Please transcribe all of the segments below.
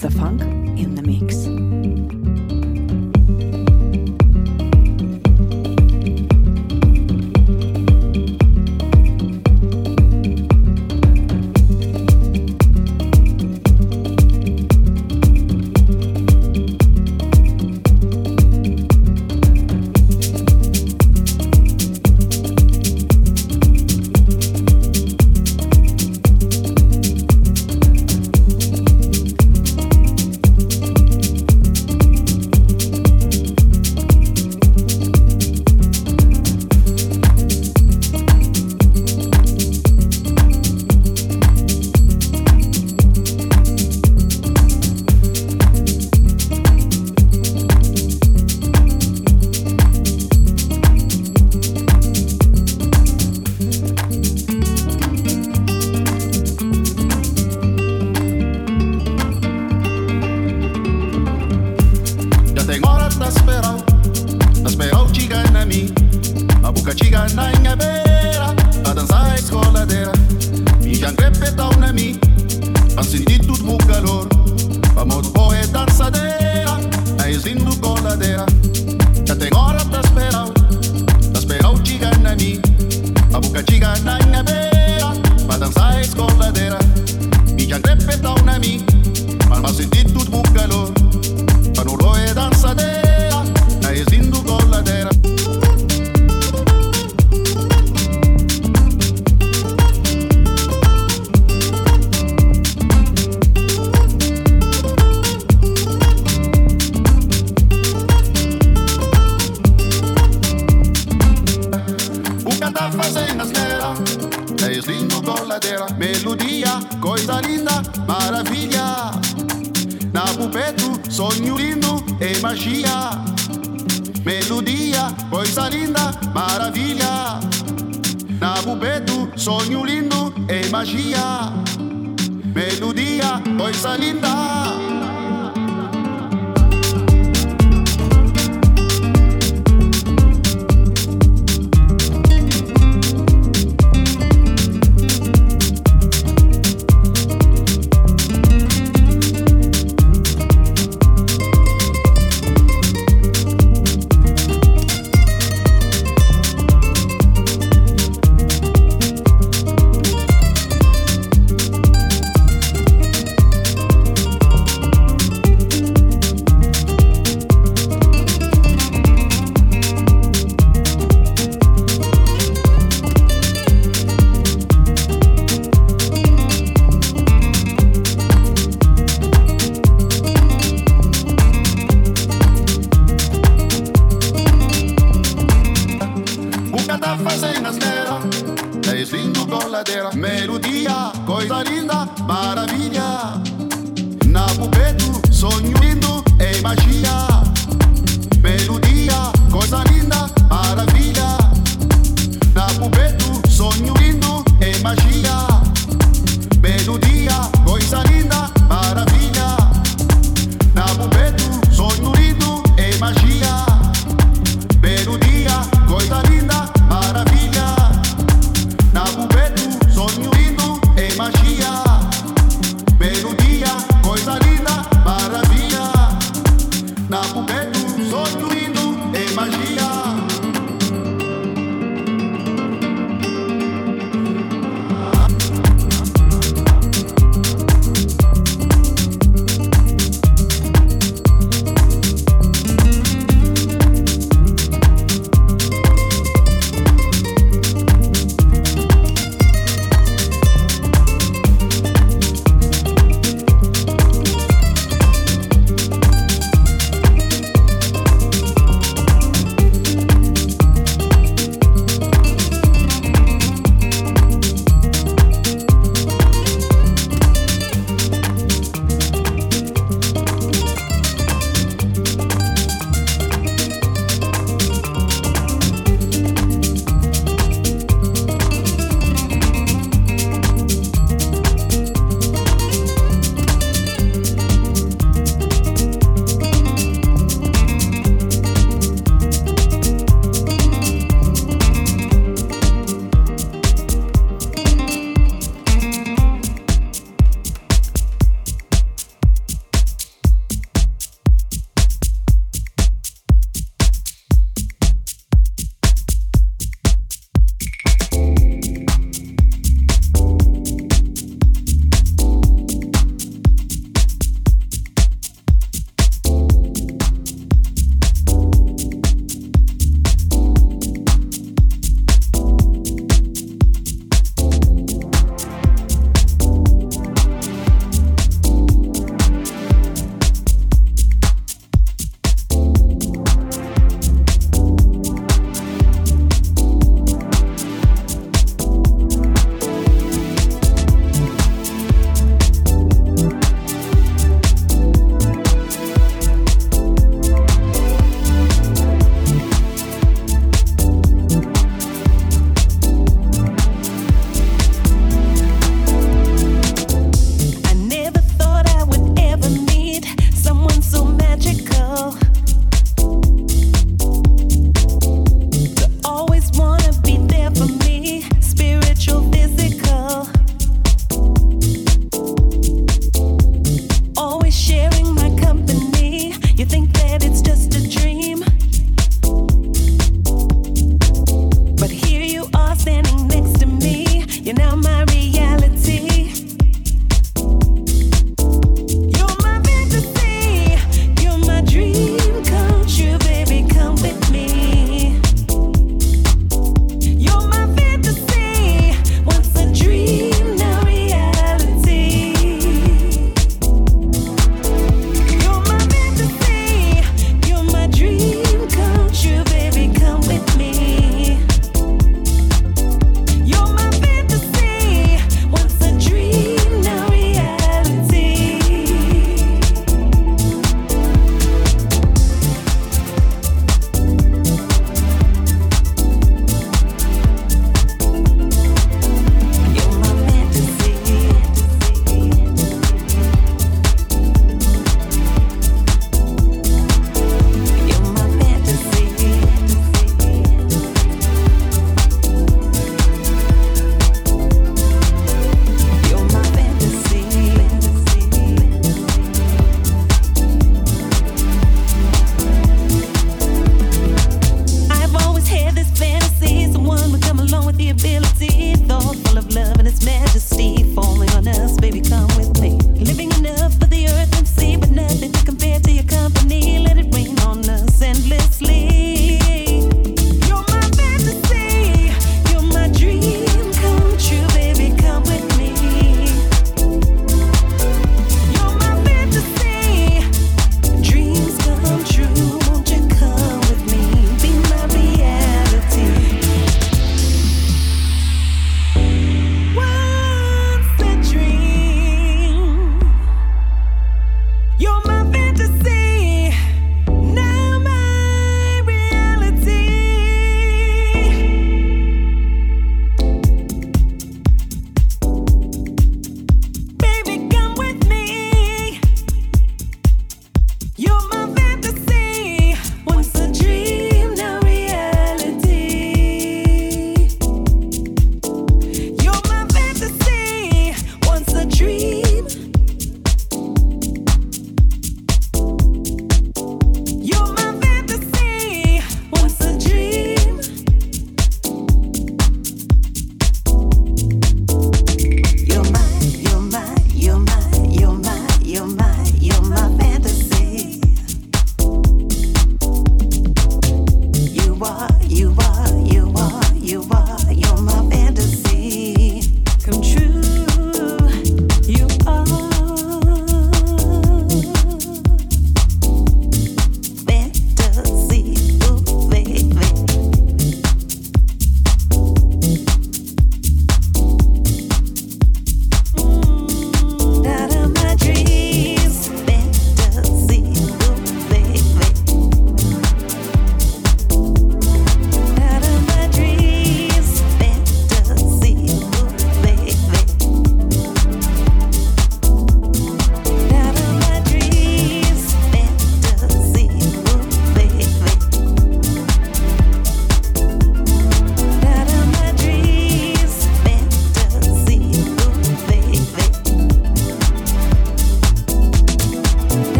the funk in the mix. baladeira, melodia, coisa linda, maravilha. Na pupeto, sonho lindo e magia. Melodia, coisa linda, maravilha. Na pupeto, sonho lindo e magia. Melodia, coisa linda.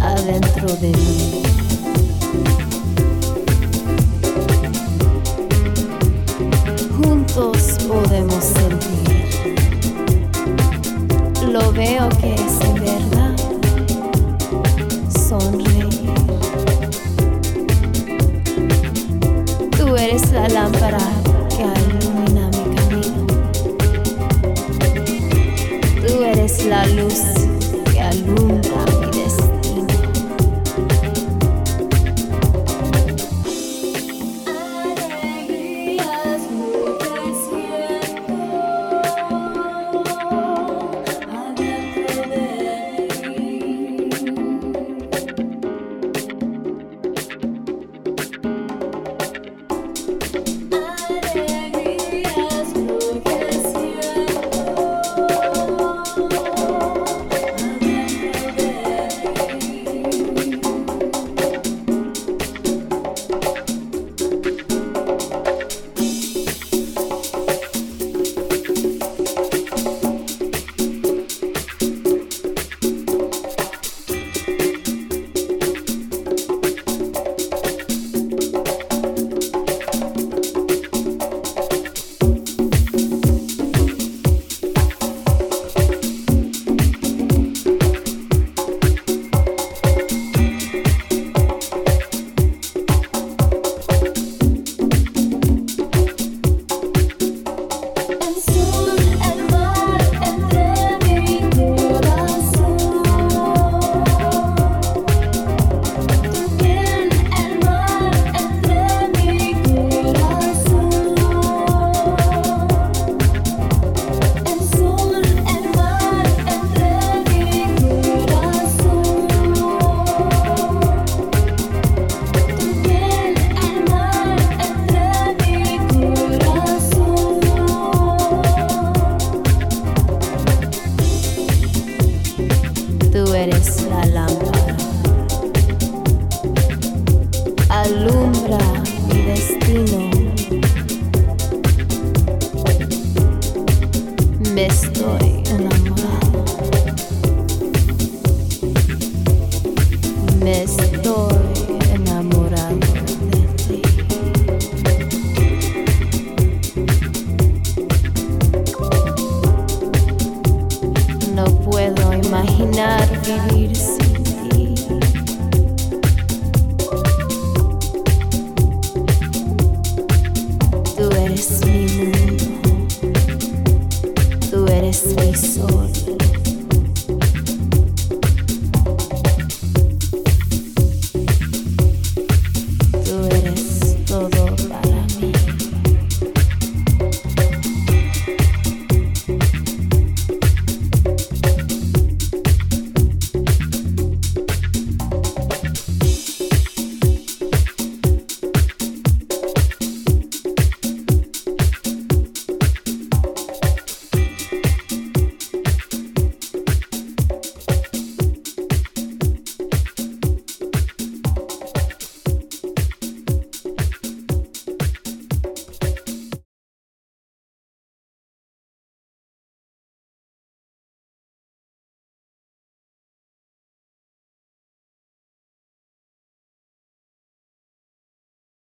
adentro de mí. Juntos podemos sentir. Lo veo que es verdad. Sonreír. Tú eres la lámpara que ilumina mi camino. Tú eres la luz.